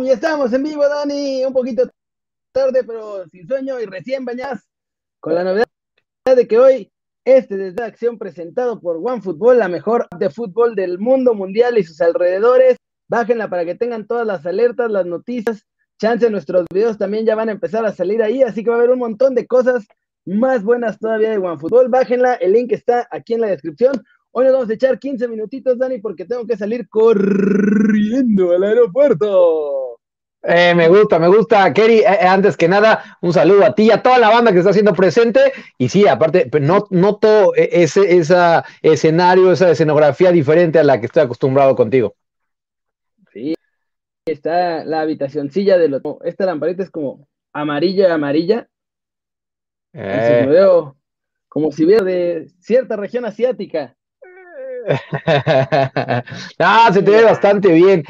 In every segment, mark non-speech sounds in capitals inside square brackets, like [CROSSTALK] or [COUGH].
¡Pum! Ya estamos en vivo, Dani. Un poquito tarde, pero sin sueño y recién bañadas. Con la novedad de que hoy, este desde acción presentado por OneFootball, la mejor app de fútbol del mundo mundial y sus alrededores. Bájenla para que tengan todas las alertas, las noticias. Chance, nuestros videos también ya van a empezar a salir ahí, así que va a haber un montón de cosas más buenas todavía de OneFootball. Bájenla, el link está aquí en la descripción. Hoy nos vamos a echar 15 minutitos, Dani, porque tengo que salir corriendo al aeropuerto. Eh, me gusta, me gusta, Kerry. Eh, eh, antes que nada, un saludo a ti y a toda la banda que está haciendo presente. Y sí, aparte, no noto ese esa escenario, esa escenografía diferente a la que estoy acostumbrado contigo. Sí, está la habitacioncilla de los. Esta lamparita es como amarilla, amarilla. me veo como si viera de cierta región asiática. [LAUGHS] ah, se te ve bastante bien.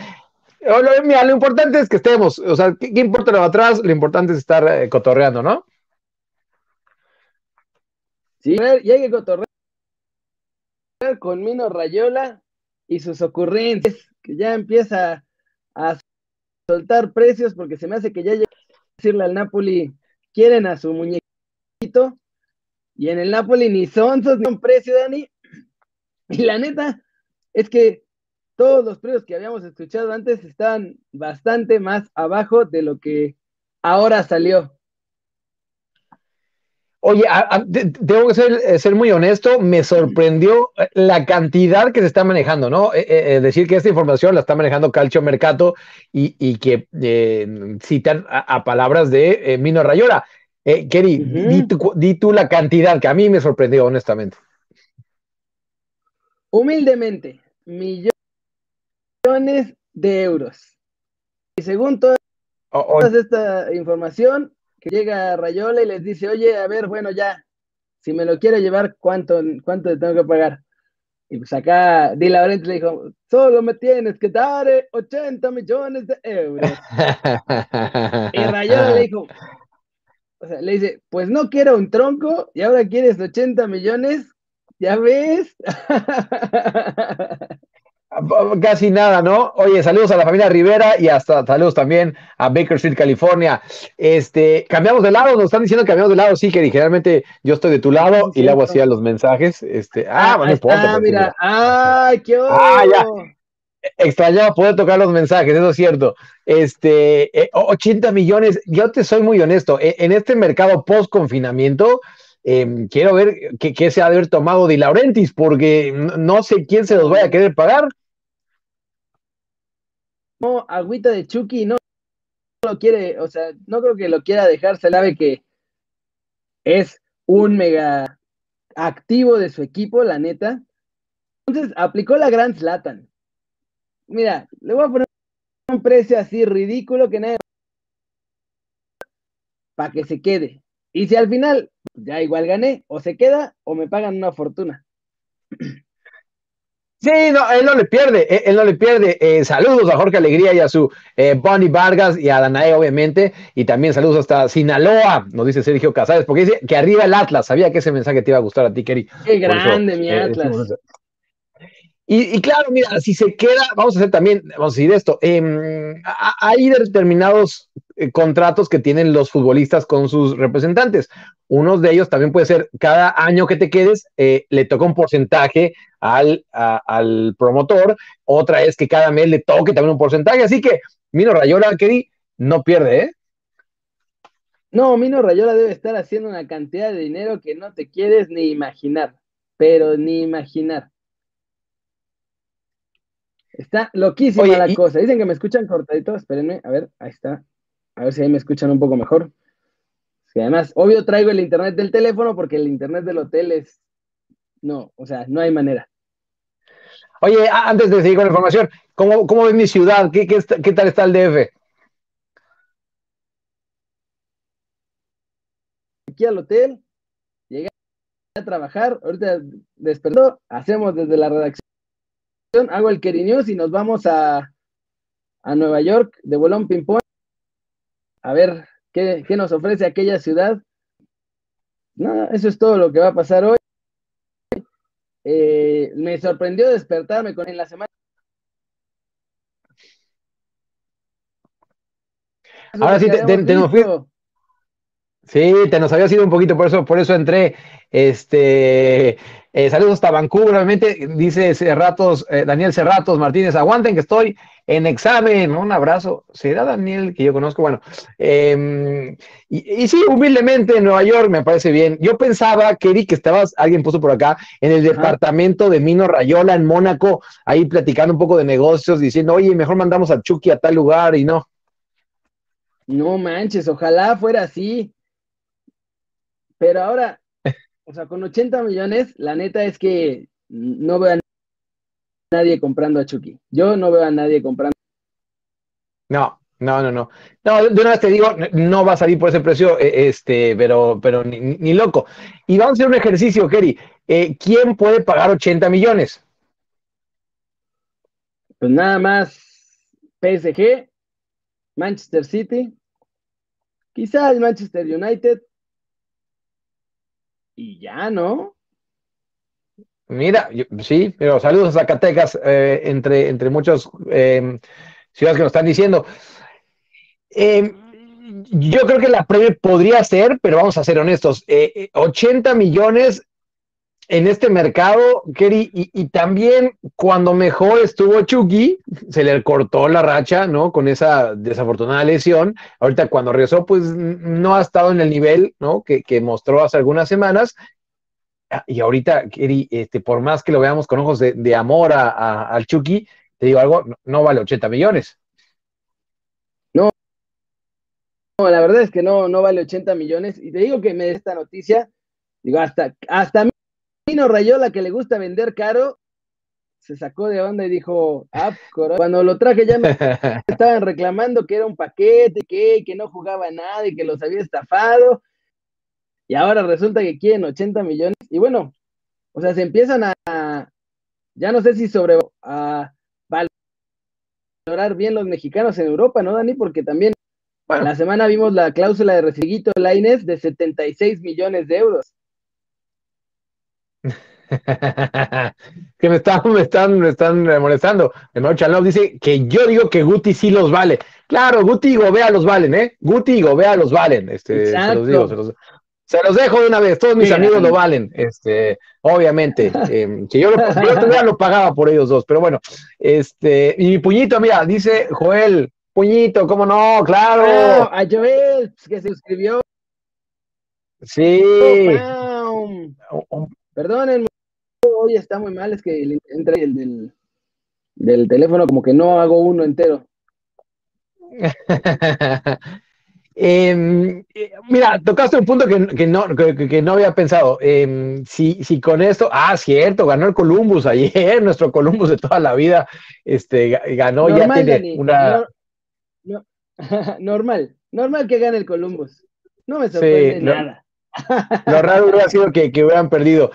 Mira, lo importante es que estemos, o sea, ¿qué, importa lo de atrás? Lo importante es estar eh, cotorreando, ¿no? Sí, y hay que cotorrear con Mino Rayola y sus ocurrencias, que ya empieza a soltar precios porque se me hace que ya llega a decirle al Napoli, quieren a su muñequito, y en el Napoli ni son un precio, Dani, y la neta es que todos los precios que habíamos escuchado antes están bastante más abajo de lo que ahora salió. Oye, tengo que ser, ser, muy honesto, me sorprendió la cantidad que se está manejando, ¿no? Es eh, eh, decir que esta información la está manejando Calcio Mercato y, que eh, citan a, palabras de Mino Rayola. Kerry, di, tú la cantidad que a mí me sorprendió, honestamente. Humildemente, millones de euros. Y según toda esta información, que llega Rayola y les dice, oye, a ver, bueno, ya, si me lo quiere llevar, ¿cuánto, cuánto le tengo que pagar? Y pues acá Di Laurenti le dijo, solo me tienes que dar 80 millones de euros. [LAUGHS] y Rayola le dijo, o sea, le dice, pues no quiero un tronco y ahora quieres 80 millones, ¿Ya ves? [LAUGHS] Casi nada, ¿no? Oye, saludos a la familia Rivera y hasta saludos también a Bakersfield, California. Este, cambiamos de lado, nos están diciendo que cambiamos de lado, sí, que generalmente yo estoy de tu lado y le hago así a los mensajes. Este, ah, bueno, no Ah, mira, ay, qué Ah, ya. Extrañaba poder tocar los mensajes, eso es cierto. Este, 80 eh, millones, yo te soy muy honesto, e, en este mercado post confinamiento, Em, quiero ver qué, se ha de haber tomado Di Laurentiis, porque no sé quién se los vaya a querer pagar. No, agüita de Chucky no, lo quiere, o sea, no creo que lo quiera dejar, se sabe que es un mega activo de su equipo, la neta. Entonces aplicó la gran Slatan. Mira, le voy a poner un precio así ridículo que nadie para que se quede. Y si al final ya igual gané, o se queda o me pagan una fortuna. [CLEARS THROAT] Sí, no, él no le pierde, él, no le pierde. Eh, saludos a Jorge Alegría y a su eh, Bonnie Vargas y a Danae, obviamente. Y también saludos hasta Sinaloa, nos dice Sergio Casares, porque dice que arriba el Atlas. Sabía que ese mensaje te iba a gustar a ti, Kerry. Qué grande, mi eh, Atlas. Y, claro, mira, si se queda, vamos a hacer también, vamos a decir esto, em, hay determinados eh, contratos que tienen los futbolistas con sus representantes. Uno de ellos también puede ser, cada año que te quedes, eh, le toca un porcentaje al, al promotor, otra es que cada mes le toque también un porcentaje, así que Mino Rayola, Keri, no pierde, ¿eh? No, Mino Rayola debe estar haciendo una cantidad de dinero que no te quieres ni imaginar, pero ni imaginar. Está loquísima la cosa. Dicen que me escuchan cortadito. Espérenme, a ver, ahí está. A ver si ahí me escuchan un poco mejor. Sí, además, obvio traigo el internet del teléfono porque el internet del hotel es. No, o sea, no hay manera. Oye, antes de seguir con la información, ¿cómo, cómo ves mi ciudad? ¿Qué, qué, qué tal está el DF? Aquí al hotel, llegué a trabajar, ahorita despertó, hacemos desde la redacción hago el Keri News y nos vamos a, Nueva York de bolón ping-pong. A ver qué, nos ofrece aquella ciudad. No, eso es todo lo que va a pasar hoy. Eh, me sorprendió despertarme con en la semana. Ahora sí, te, te, nos fui. Sí, te nos había sido un poquito, por eso, por eso entré. Este, eh, saludos hasta Vancouver, obviamente, dice Cerratos, eh, Daniel Cerratos Martínez, aguanten que estoy en examen, un abrazo. ¿Será Daniel que yo conozco? Bueno, em, y, sí, humildemente en Nueva York me parece bien. Yo pensaba, Kerry, que estabas, alguien puso por acá, en el departamento de Mino Rayola en Mónaco, ahí platicando un poco de negocios, diciendo, oye, mejor mandamos a Chucky a tal lugar y no. No manches, ojalá fuera así. Pero ahora, o sea, con 80 millones, la neta es que no veo a nadie comprando a Chucky. Yo no veo a nadie comprando. No, no, no, no. No, de una vez te digo, no va a salir por ese precio, e, este, pero, pero ni, loco. Y vamos a hacer un ejercicio, Kerry. Eh, ¿Quién puede pagar 80 millones? Pues nada más PSG, Manchester City, quizá el Manchester United y ya, ¿no? Mira, sí, pero saludos a Zacatecas, eh, entre, entre muchas em, ciudades que nos están diciendo. Em, yo creo que la Premier podría ser, pero vamos a ser honestos, 80 eh, millones en este mercado, Kerry, y, también cuando mejor estuvo Chucky, se le cortó la racha, ¿no? Con esa desafortunada lesión. Ahorita cuando regresó, pues no ha estado en el nivel, ¿no? Que, mostró hace algunas semanas. Y ahorita, Kerry, este, por más que lo veamos con ojos de, amor a, al Chucky, te digo algo, no, vale 80 millones. No, no, la verdad es que no, no vale 80 millones. Y te digo que me dé esta noticia, digo, hasta, hasta Pino Rayola, que le gusta vender caro, se sacó de onda y dijo, ah, cuando lo traje ya me [LAUGHS] estaban reclamando que era un paquete, que, que no jugaba nada y que los había estafado. Y ahora resulta que quieren 80 millones. Y bueno, o sea, se empiezan a, ya no sé si sobre a valorar bien los mexicanos en Europa, ¿no, Dani? Porque también la semana vimos la cláusula de Reciguito Laines de 76 millones de euros. [LAUGHS] que me están, me están, me están molestando. Dice que yo digo que Guti sí los vale. Claro, Guti y Gobea los valen, ¿eh? Guti y Gobea los valen. Este, se los digo, se los, dejo de una vez. Todos mis amigos lo valen. Este, obviamente. Em, que yo, lo, [LAUGHS] yo lo pagaba por ellos dos, pero bueno. Este, y mi puñito, mira, dice Joel, puñito, ¿cómo no? Claro. Ah, a Joel, que se suscribió. Sí. Perdonen, hoy está muy mal, es que entra el del, teléfono como que no hago uno entero. [LAUGHS] Em, eh, mira, tocaste un punto que, no, que, no había pensado. Em, si, si, con esto, ah, cierto, ganó el Columbus [LAUGHS] ayer, nuestro Columbus de toda la vida, este, ganó, ya tiene una. [LAUGHS] normal, normal que gane el Columbus. No me sorprende nada. Lo raro hubiera sido que, hubieran perdido.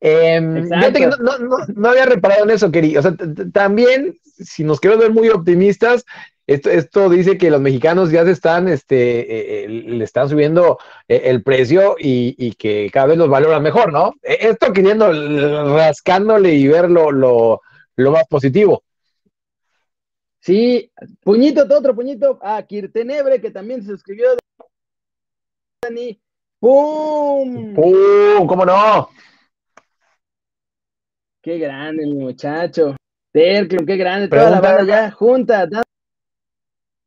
Em, que no, había reparado en eso, querido. O sea, también, si nos queremos ver muy optimistas, esto, esto dice que los mexicanos ya se están, este, eh, le están subiendo eh, el precio y, que cada vez los valoran mejor, ¿no? E, esto queriendo, rascándole y ver lo, más positivo. Sí, puñito, otro puñito a Kirtenebre, que también se suscribió. Dani, ¡Pum! ¡Pum! ¿Cómo no? Qué grande el muchacho. Terclo, qué grande. Toda la banda ya junta,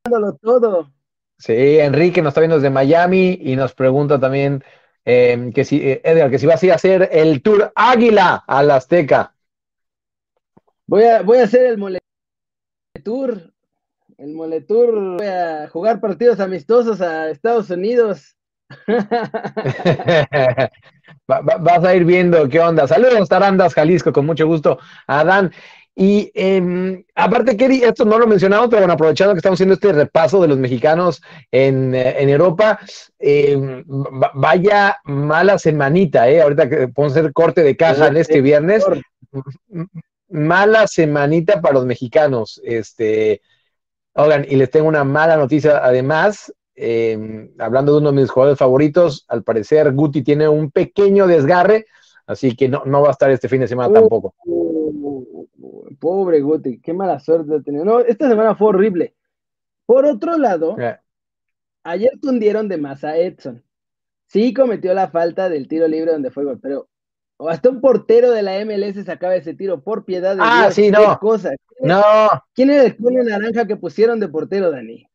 dándolo todo. Sí, Enrique nos está viendo desde Miami y nos pregunta también em, que si, eh, Edgar, que si va a hacer el Tour Águila a la Azteca. Voy a, voy a hacer el Mole Tour. El Mole Tour. Voy a jugar partidos amistosos a Estados Unidos. [LAUGHS] vas a ir viendo qué onda. Saludos, Tarandas, Jalisco, con mucho gusto, Adán. Y em, aparte, Kerry, esto no lo mencionamos, pero bueno, aprovechando que estamos haciendo este repaso de los mexicanos en, eh, Europa, em, vaya mala semanita, ¿eh? Ahorita que podemos hacer corte de caja en este viernes. Mala semanita para los mexicanos. Este, oigan, y les tengo una mala noticia además. Em, hablando de uno de mis jugadores favoritos, al parecer Guti tiene un pequeño desgarre, así que no, no va a estar este fin de semana tampoco. Pobre Guti, qué mala suerte ha tenido. No, esta semana fue horrible. Por otro lado, ayer tundieron de más a Edson. Sí cometió la falta del tiro libre donde fue gol, pero hasta un portero de la MLS sacaba ese tiro por piedad de ah, sí, no. Cosa. no. ¿Quién era el culo naranja que pusieron de portero, Dani?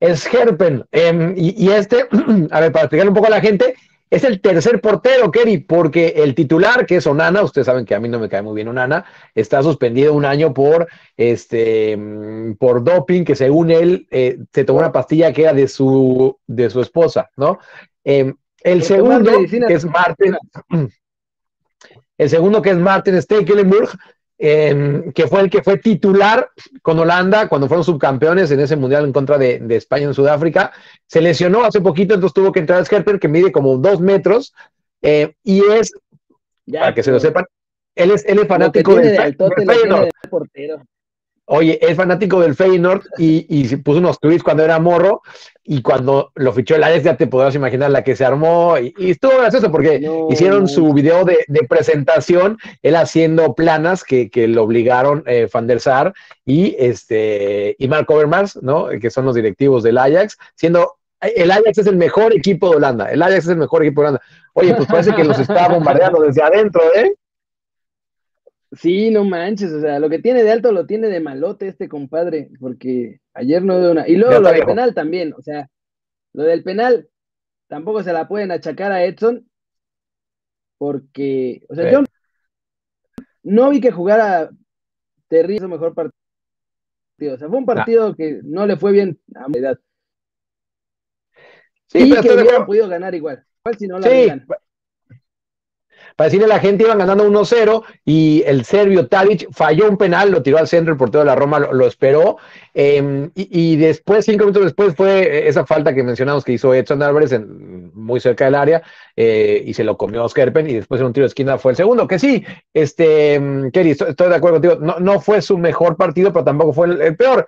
Es Herpen. Em, y, este, [CLEARS THROAT] a ver, para explicarle un poco a la gente, es el tercer portero, Kerry, porque el titular, que es Onana, ustedes saben que a mí no me cae muy bien Onana, está suspendido un año por, este, mm, por doping, que según él eh, se tomó una pastilla que era de su, de su esposa, ¿no? Em, el segundo, que es Martin, [CLEARS THROAT] el segundo que es Martin Stekelenburg, que fue el que fue titular con Holanda cuando fueron subcampeones en ese mundial en contra de, España en Sudáfrica. Se lesionó hace poquito, entonces tuvo que entrar a Skerper, que mide como dos metros, eh, y es, para que se lo sepan, él es, él es fanático del, de portero. Oye, es fanático del Feyenoord y, y puso unos tweets cuando era morro y cuando lo fichó el Ajax ya te podrás imaginar la que se armó y, estuvo gracioso porque hicieron su video de, presentación, él haciendo planas que, lo obligaron eh, Van der Sar y, este, y Mark Overmars, ¿no? que son los directivos del Ajax, siendo el Ajax es el mejor equipo de Holanda, el Ajax es el mejor equipo de Holanda. Oye, pues parece que los está bombardeando desde adentro, ¿eh? Sí, no manches, o sea, lo que tiene de alto lo tiene de malote este compadre, porque ayer no dio una. Y luego lo del penal también, o sea, lo del penal tampoco se la pueden achacar a Edson, porque, o sea, yo no vi que jugara terrible su mejor partido. O sea, fue un partido que no le fue bien a mi edad. Sí, y que hubieran podido ganar igual. Igual si no la sí, para decirle a la gente, iban ganando 1-0 y el serbio Tadic falló un penal, lo tiró al centro, el portero de la Roma lo, esperó. Em, y, después, cinco minutos después, fue esa falta que mencionamos que hizo Edson Álvarez muy cerca del área eh, y se lo comió Skerpen y después en un tiro de esquina fue el segundo. Que sí, este, em, Kerry, estoy, de acuerdo contigo, no, no, fue su mejor partido, pero tampoco fue el peor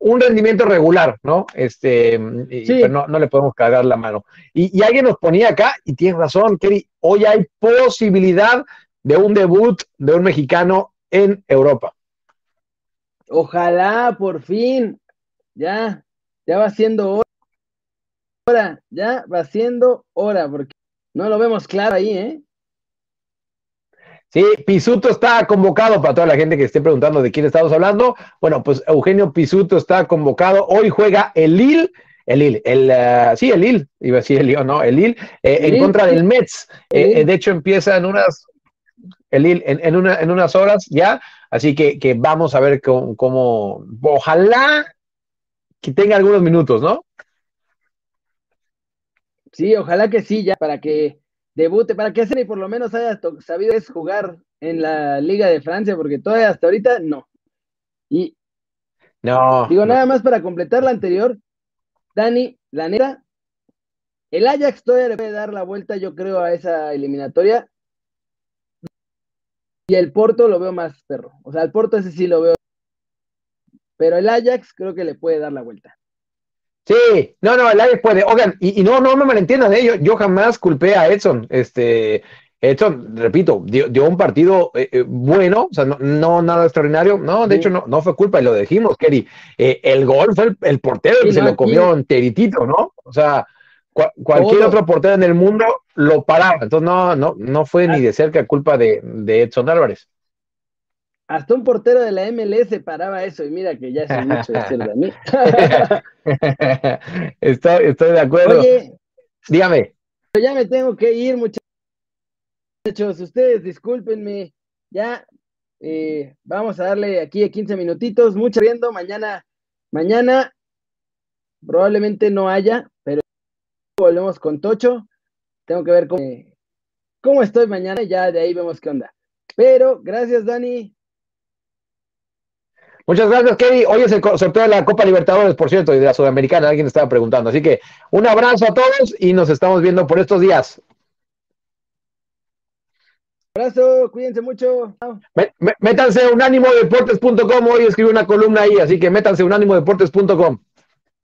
un rendimiento regular, ¿no? Este, no, no, le podemos cargar la mano. Y, alguien nos ponía acá, y tiene razón, Kerry, hoy hay posibilidad de un debut de un mexicano en Europa. Ojalá, por fin, ya, ya va siendo hora, ya va siendo hora, porque no lo vemos claro ahí, ¿eh? Sí, Pisuto está convocado para toda la gente que esté preguntando de quién estamos hablando. Bueno, pues Eugenio Pisuto está convocado. Hoy juega el Lille, el Lille, el, uh, sí, el Lille, iba a decir el Lille, no, el Lille, eh, en contra del Mets. Eh, de hecho, empieza en unas, el Lille, en, una, en unas horas ya. Así que, que vamos a ver cómo, cómo, ojalá que tenga algunos minutos, ¿no? Sí, ojalá que sí, ya, para que debute, para que y por lo menos haya sabido es jugar en la Liga de Francia, porque todavía hasta ahorita no. Y no. Digo, nada más para completar la anterior, Dani, la neta, el Ajax todavía le puede dar la vuelta, yo creo, a esa eliminatoria. Y el Porto lo veo más perro. O sea, el Porto ese sí lo veo. Pero el Ajax creo que le puede dar la vuelta. Sí, no, no, el Ajax puede. Oigan, y, no, no me malentiendan, ¿eh? yo, yo jamás culpé a Edson. Este, Edson, repito, dio, un partido eh, eh, bueno, o sea, no, nada extraordinario. No, de hecho, no, no fue culpa, y lo dijimos, Kerry. Eh, el gol fue el, portero que se lo comió enteritito, ¿no? O sea, cualquier otro portero en el mundo lo paraba. Entonces, no, no, no fue ni de cerca culpa de, de Edson Álvarez. Hasta un portero de la MLS paraba eso, y mira que ya es mucho decir de mí. [LAUGHS] estoy, estoy de acuerdo. Oye, dígame. Ya me tengo que ir, muchachos. Ustedes discúlpenme. Ya eh, vamos a darle aquí 15 minutitos, mucho viendo. Mañana, mañana probablemente no haya, pero volvemos con Tocho. Tengo que ver cómo, cómo estoy mañana y ya de ahí vemos qué onda. Pero gracias, Dani. Muchas gracias, Kevin. Hoy es el sorteo de la Copa Libertadores, por cierto, y de la Sudamericana. Alguien estaba preguntando. Así que un abrazo a todos y nos estamos viendo por estos días. Abrazo, cuídense mucho. Métanse a unánimodeportes.com. Hoy escribí una columna ahí, así que métanse a unánimodeportes.com.